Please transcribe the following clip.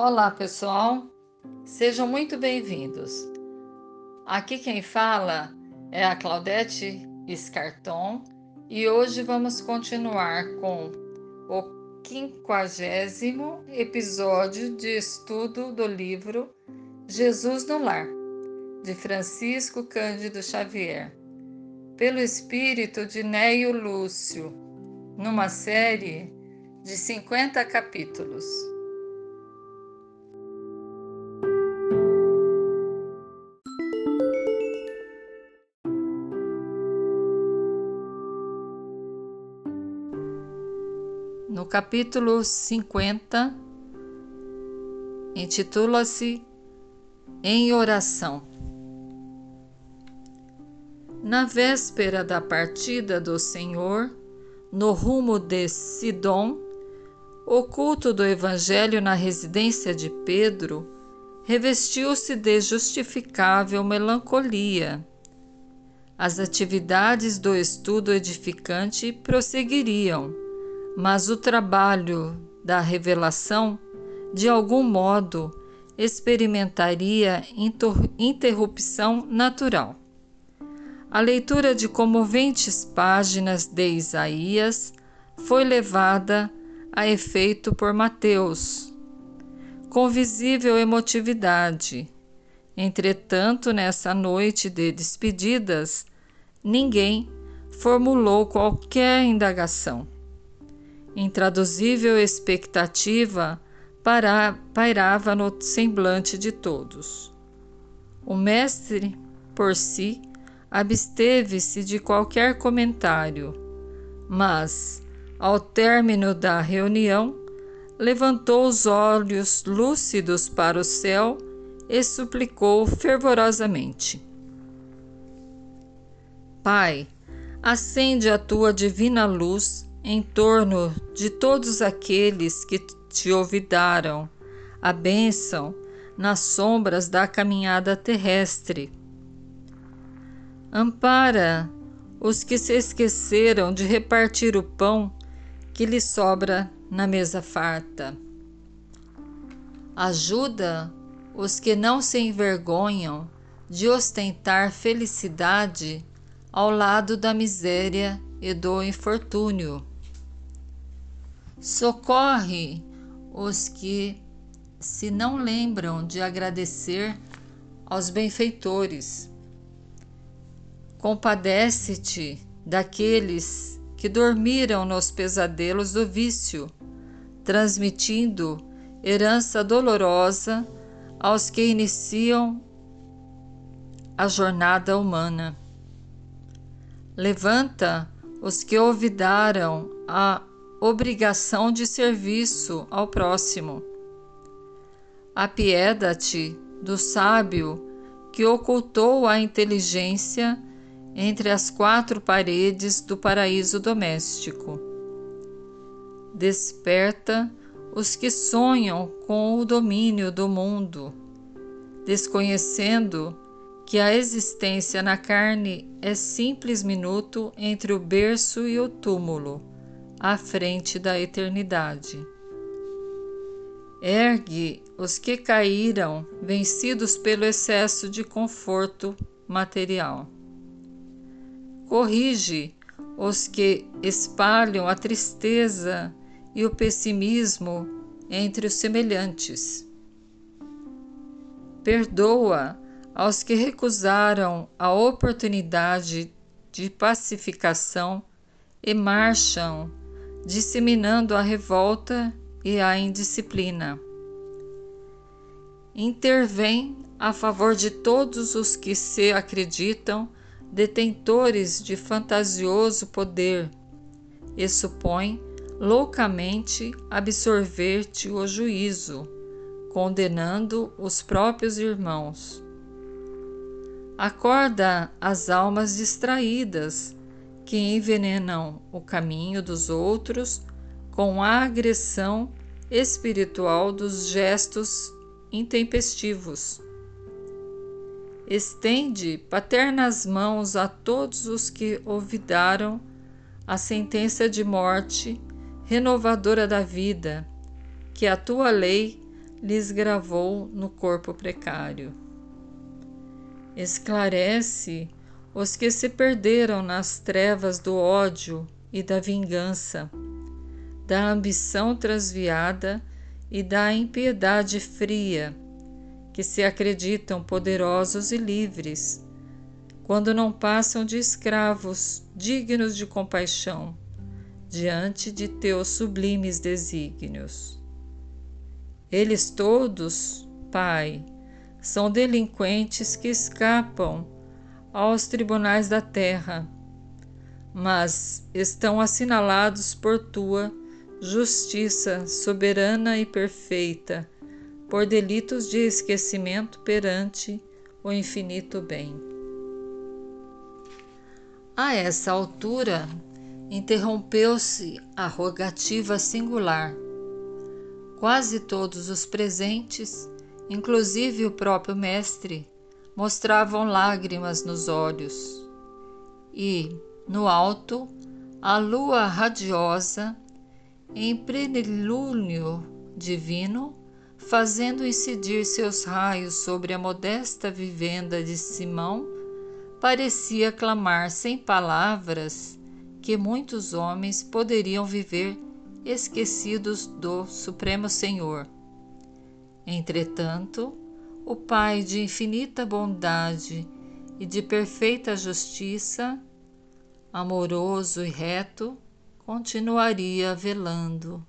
Olá, pessoal. Sejam muito bem-vindos. Aqui quem fala é a Claudete Scarton e hoje vamos continuar com o quinquagésimo episódio de estudo do livro Jesus no Lar, de Francisco Cândido Xavier, pelo espírito de Neio Lúcio, numa série de 50 capítulos. No capítulo 50, intitula-se Em Oração. Na véspera da partida do Senhor, no rumo de Sidom, o culto do Evangelho na residência de Pedro revestiu-se de justificável melancolia. As atividades do estudo edificante prosseguiriam mas o trabalho da revelação, de algum modo, experimentaria interrupção natural. A leitura de comoventes páginas de Isaías foi levada a efeito por Mateus, com visível emotividade. Entretanto, nessa noite de despedidas, ninguém formulou qualquer indagação intraduzível expectativa pairava no semblante de todos. O mestre, por si, absteve-se de qualquer comentário, mas, ao término da reunião, levantou os olhos lúcidos para o céu e suplicou fervorosamente: Pai, acende a tua divina luz em torno de todos aqueles que te olvidaram a bênção nas sombras da caminhada terrestre. Ampara os que se esqueceram de repartir o pão que lhes sobra na mesa farta. Ajuda os que não se envergonham de ostentar felicidade ao lado da miséria e do infortúnio. Socorre os que se não lembram de agradecer aos benfeitores. Compadece-te daqueles que dormiram nos pesadelos do vício, transmitindo herança dolorosa aos que iniciam a jornada humana. Levanta os que olvidaram a obrigação de serviço ao próximo. Apieda-te do sábio que ocultou a inteligência entre as quatro paredes do paraíso doméstico. Desperta os que sonham com o domínio do mundo, desconhecendo que a existência na carne é simples minuto entre o berço e o túmulo à frente da eternidade. Ergue os que caíram, vencidos pelo excesso de conforto material. Corrige os que espalham a tristeza e o pessimismo entre os semelhantes. Perdoa aos que recusaram a oportunidade de pacificação e marcham disseminando a revolta e a indisciplina. Intervém a favor de todos os que se acreditam detentores de fantasioso poder e supõe loucamente absorver-te o juízo, condenando os próprios irmãos. Acorda as almas distraídas que envenenam o caminho dos outros com a agressão espiritual dos gestos intempestivos. Estende paternas mãos a todos os que olvidaram a sentença de morte renovadora da vida, que a tua lei lhes gravou no corpo precário. Esclarece os que se perderam nas trevas do ódio e da vingança, da ambição transviada e da impiedade fria, que se acreditam poderosos e livres, quando não passam de escravos dignos de compaixão diante de teus sublimes desígnios. Eles todos, Pai, são delinquentes que escapam aos tribunais da terra, mas estão assinalados por tua justiça soberana e perfeita, por delitos de esquecimento perante o infinito bem. A essa altura, interrompeu-se a rogativa singular. Quase todos os presentes, inclusive o próprio mestre, mostravam lágrimas nos olhos. E, no alto, a lua radiosa, em plenilúnio divino, fazendo incidir seus raios sobre a modesta vivenda de Simão, parecia clamar sem palavras que muitos homens poderiam viver esquecidos do Supremo Senhor. Entretanto, o Pai de infinita bondade e de perfeita justiça, amoroso e reto, continuaria velando.